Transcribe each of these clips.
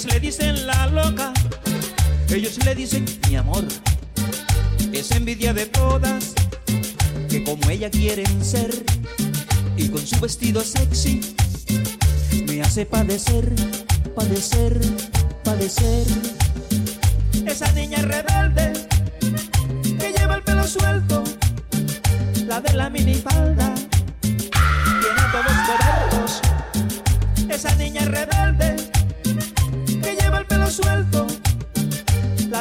Ellas le dicen la loca, ellos le dicen mi amor. Es envidia de todas que como ella quieren ser y con su vestido sexy me hace padecer, padecer, padecer. Esa niña rebelde que lleva el pelo suelto, la de la minifalda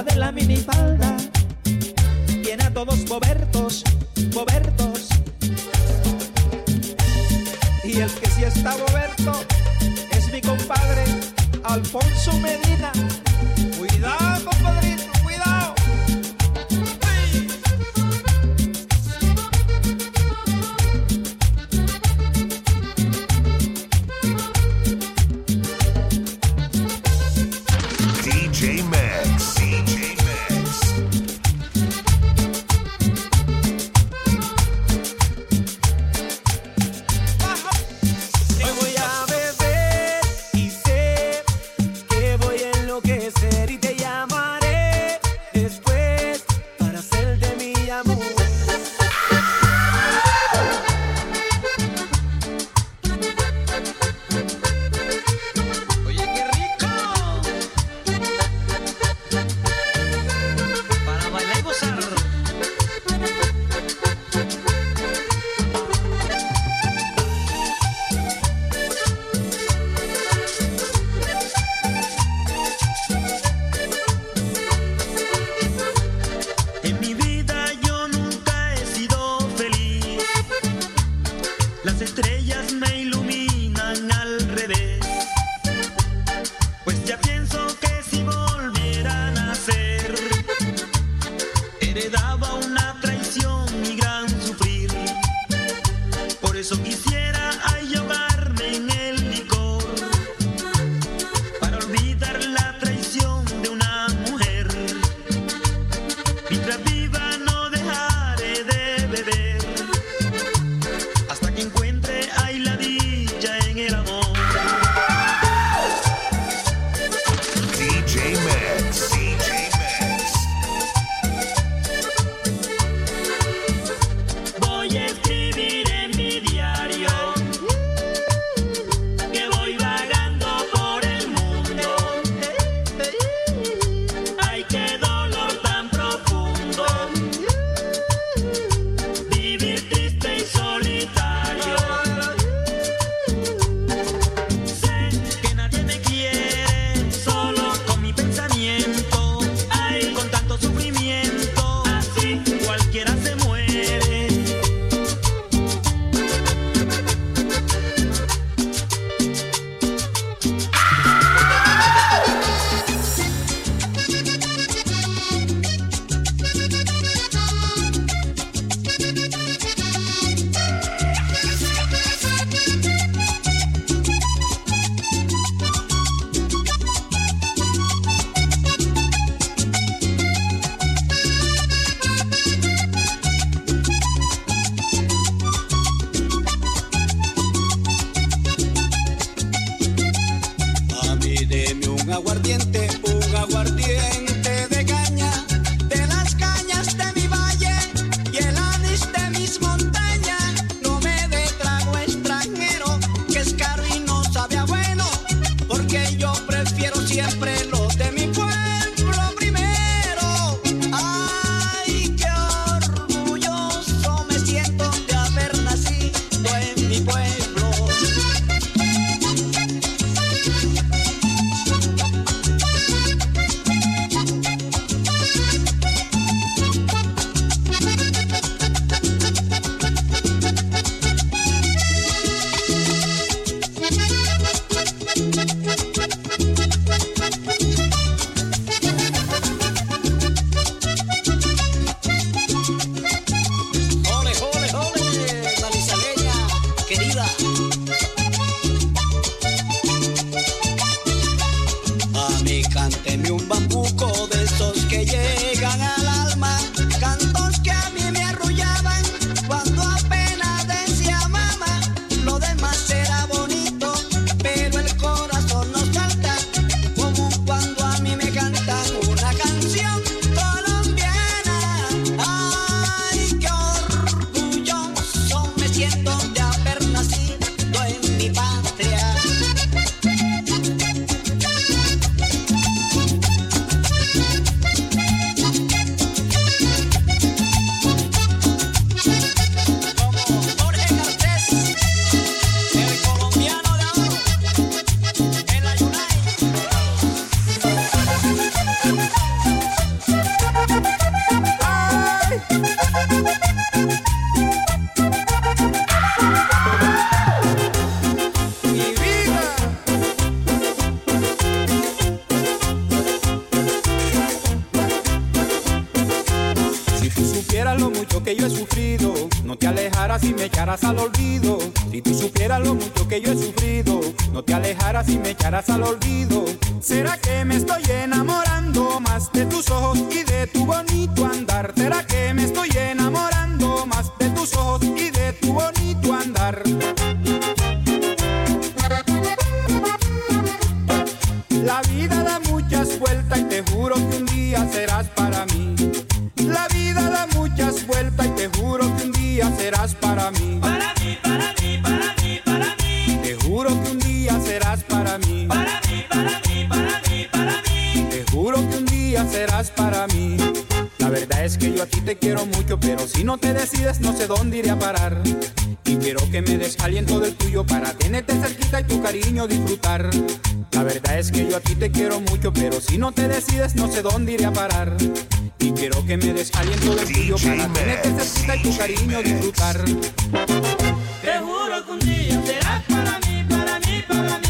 de la minifalda. Tiene a todos bobertos, bobertos. Y el que sí está boberto es mi compadre, Alfonso Medina. mucho, pero si no te decides no sé dónde iré a parar. Y quiero que me des aliento del tuyo para tenerte cerquita y tu cariño disfrutar. La verdad es que yo a ti te quiero mucho, pero si no te decides no sé dónde iré a parar. Y quiero que me des aliento del tuyo para tenerte cerquita y tu cariño disfrutar. Te juro que un día serás para mí, para mí, para mí.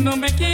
No me quieres,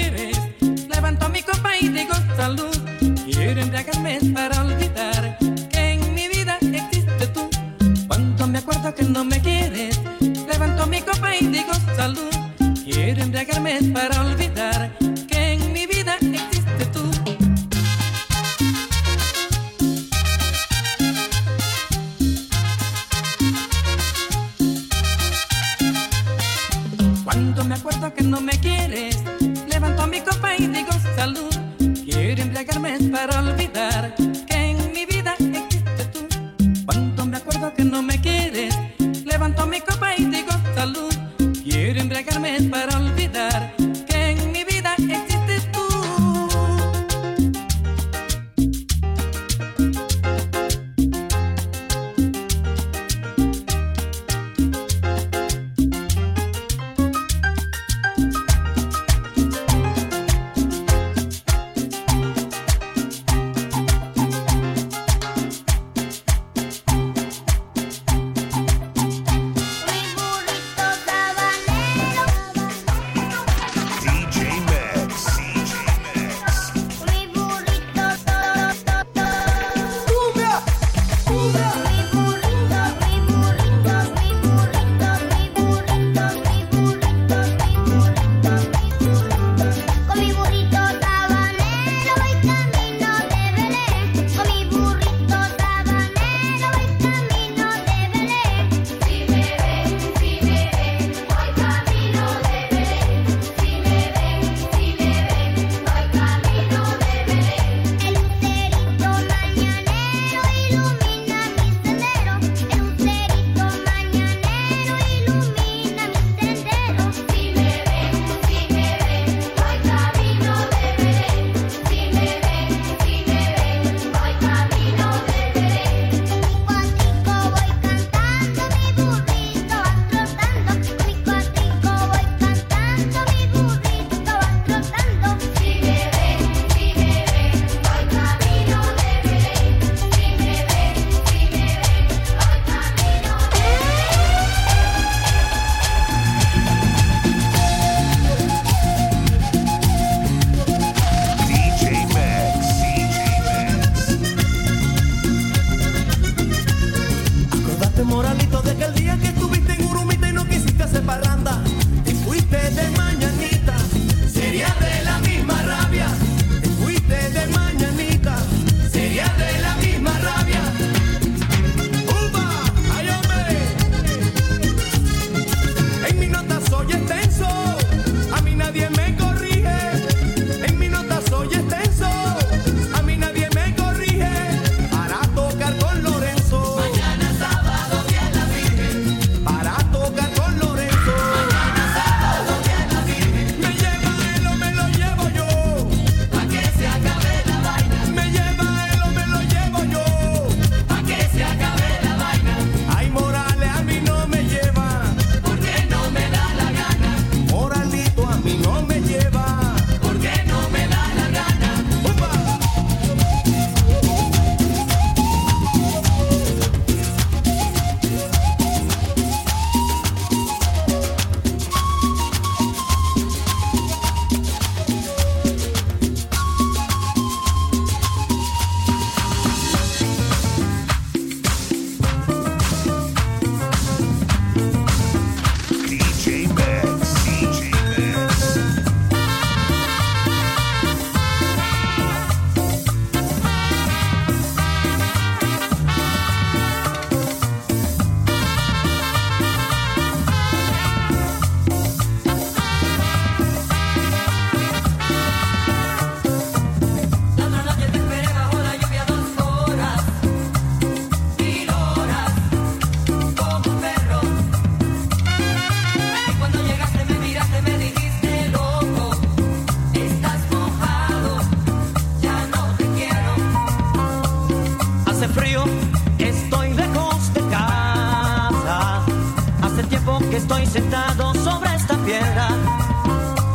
sentado sobre esta piedra,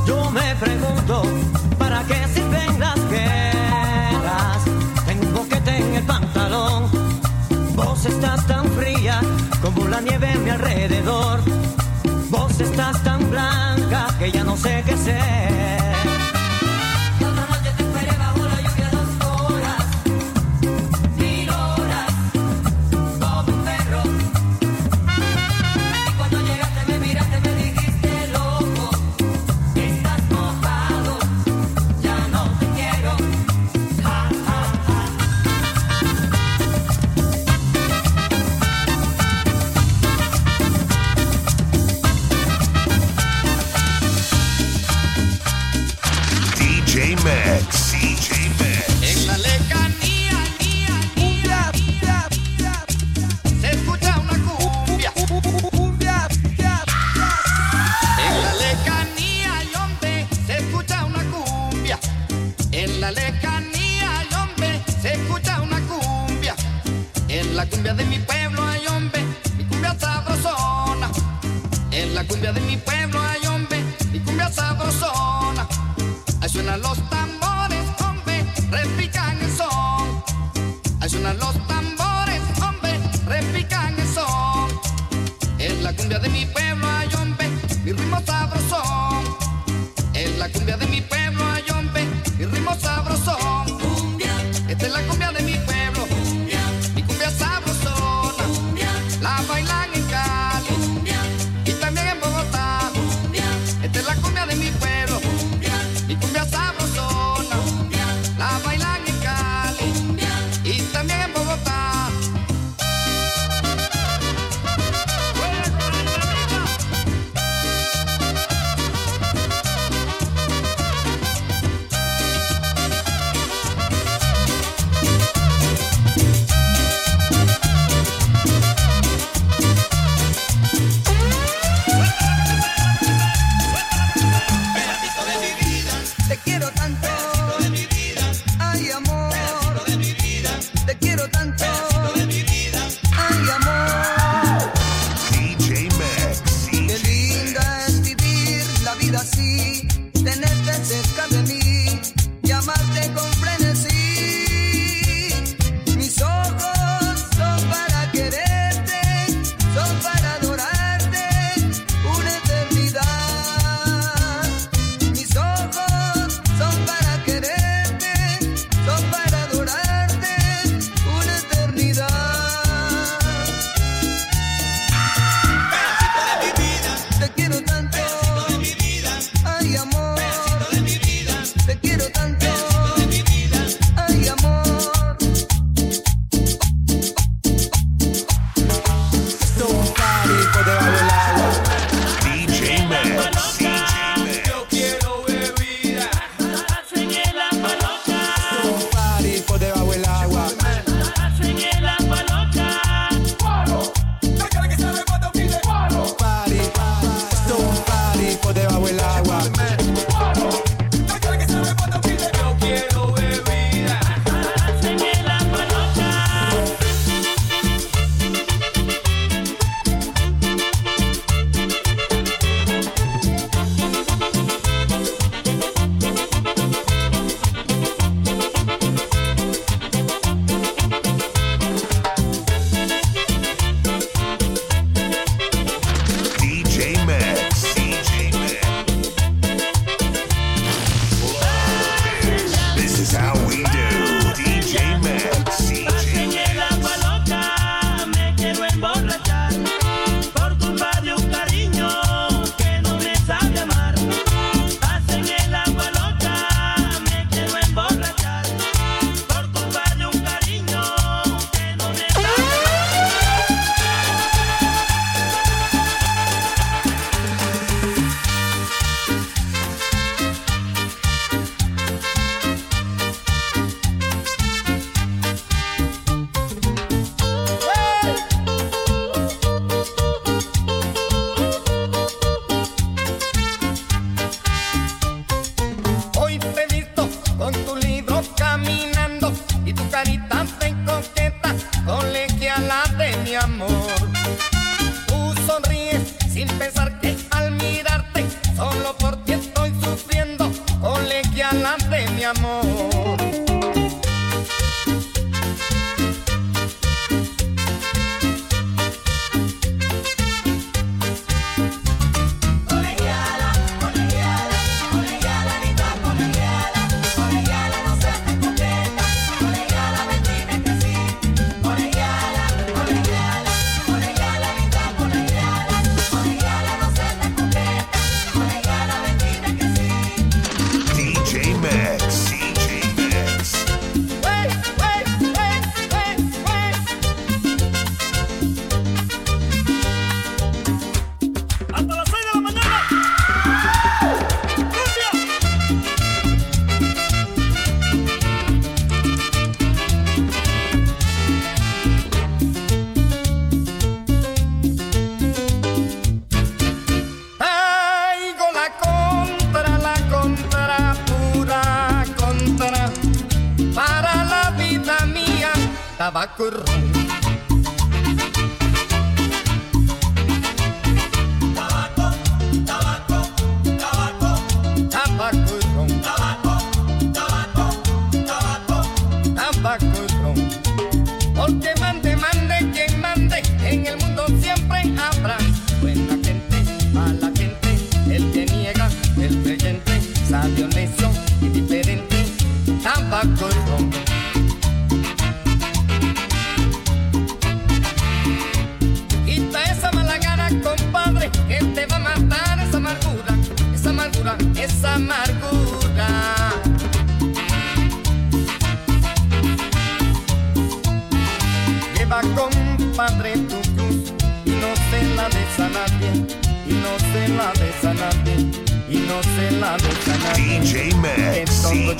yo me pregunto, ¿para qué sirven las guerras? Tengo un boquete en el pantalón, vos estás tan fría como la nieve a mi alrededor, vos estás tan blanca que ya no sé qué ser.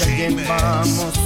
En todo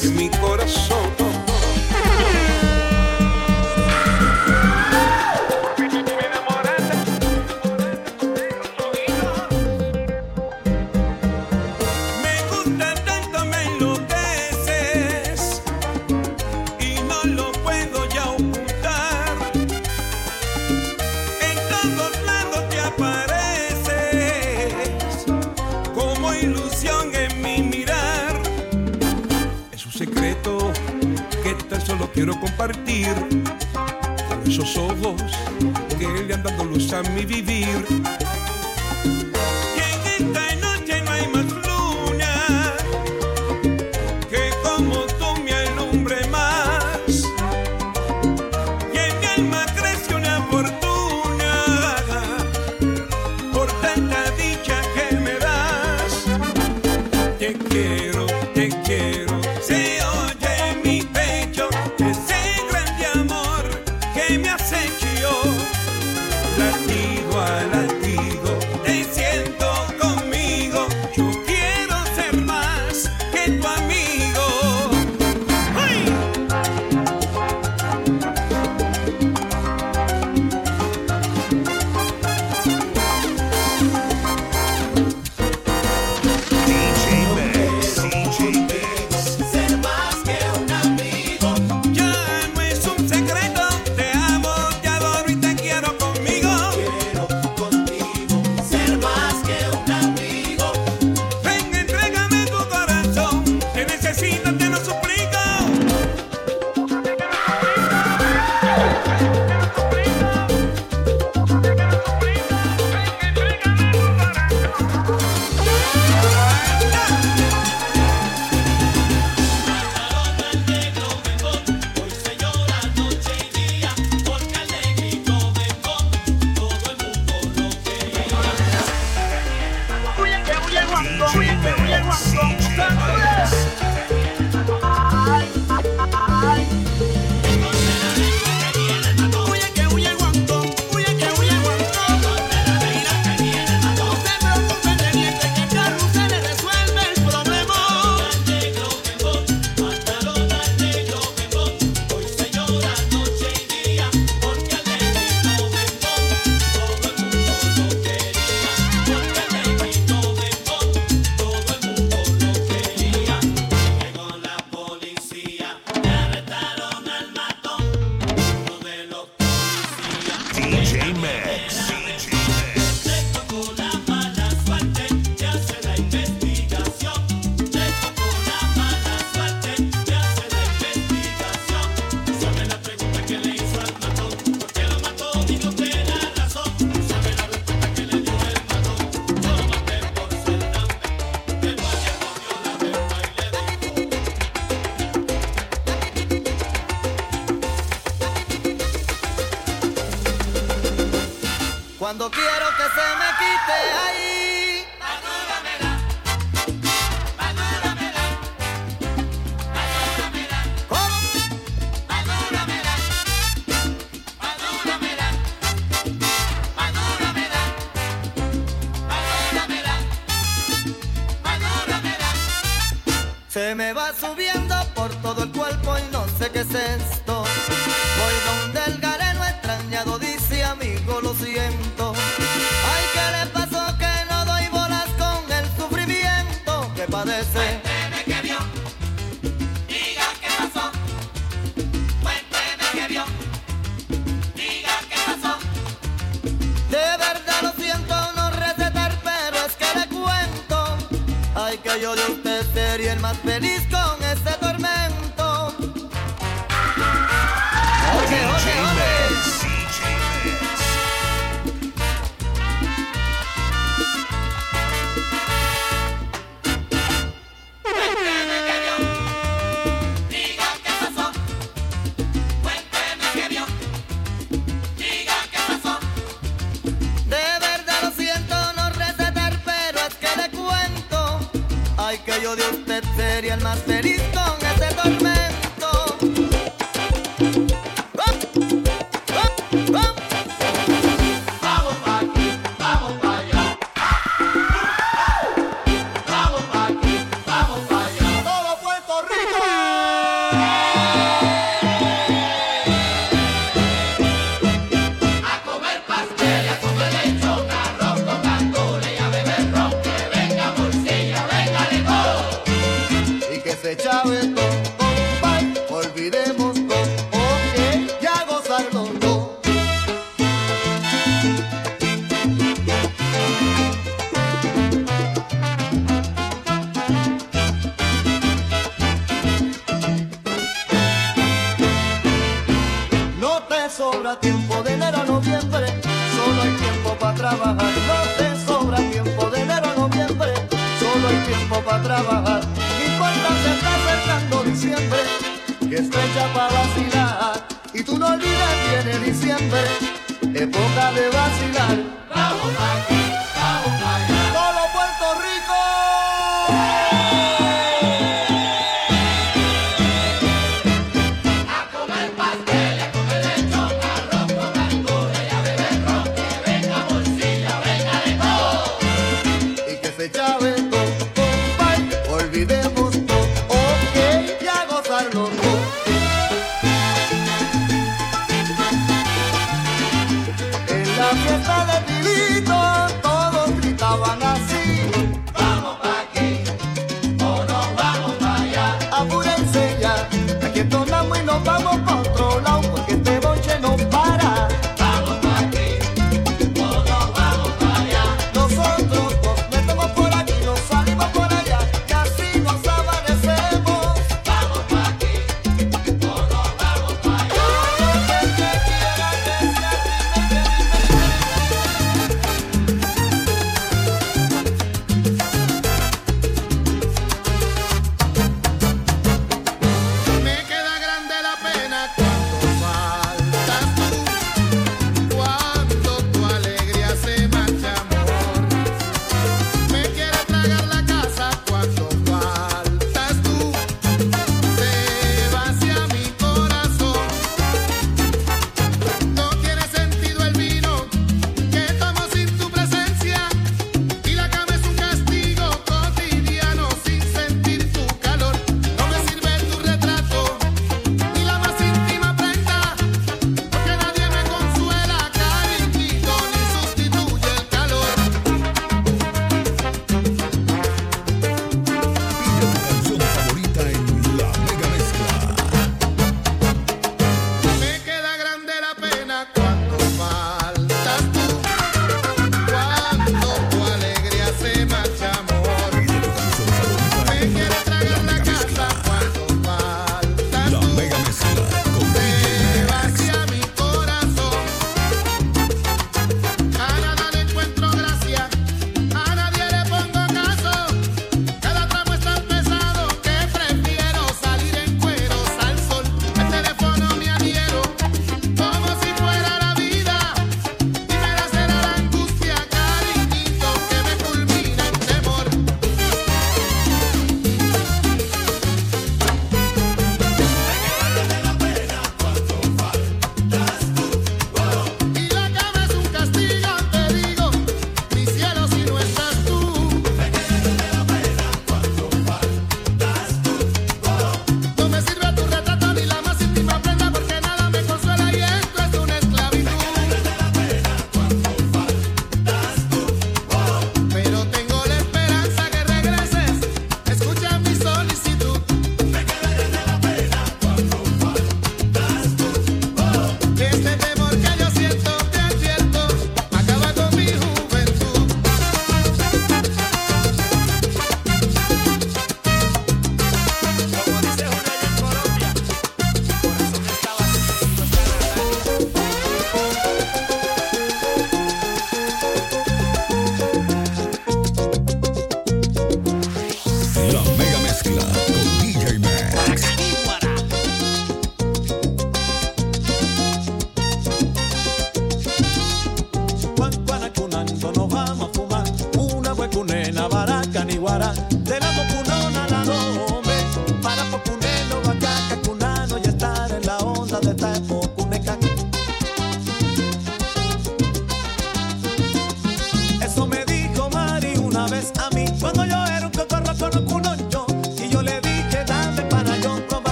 en mi corazón.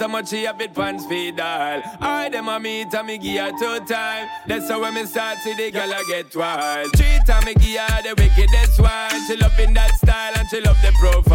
so much she a bit pants feed all. I them a meet and me give her two time. That's how when me start see the girl I get wild. Treat her me give her the wickedest one. She loving that style and she love the profile.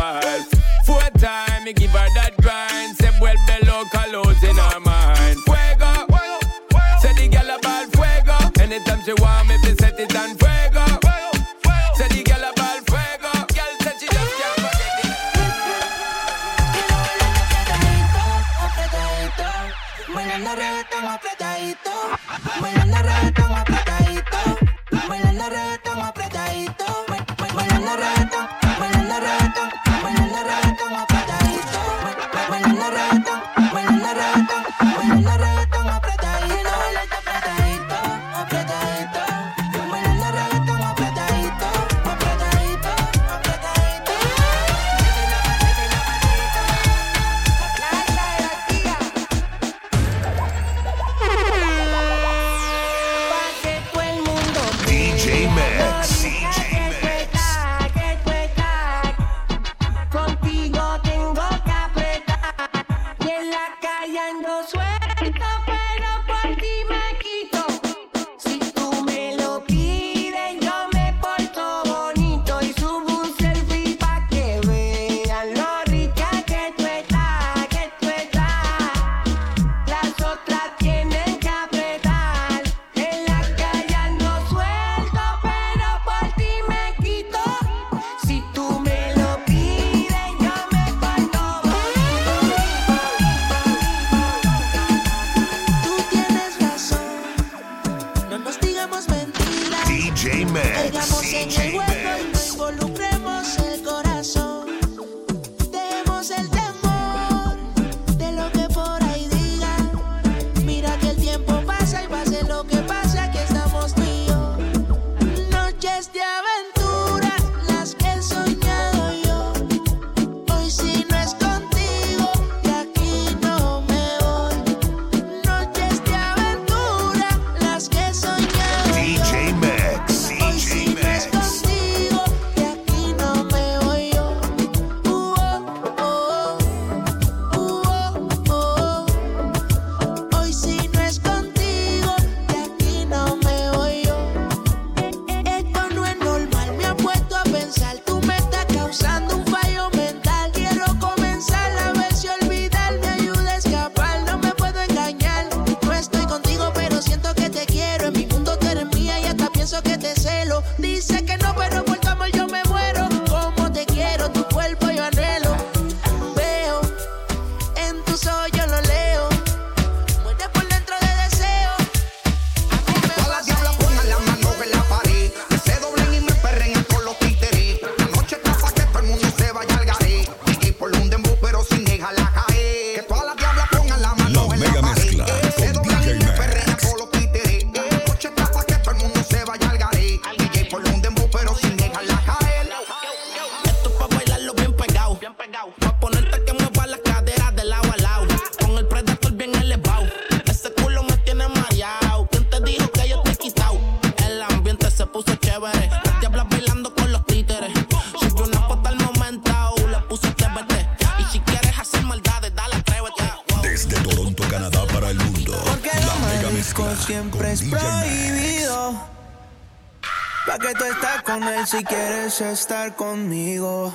Quieres estar conmigo.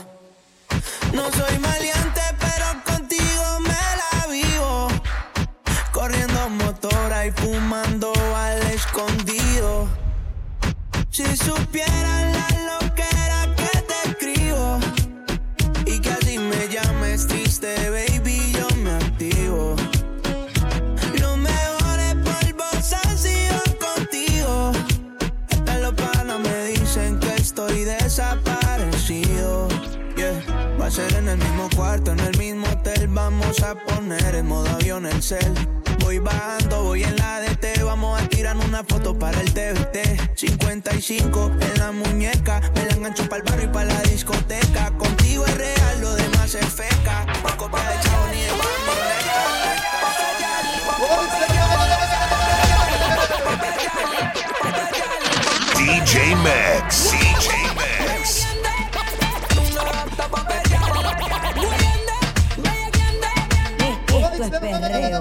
Perreo.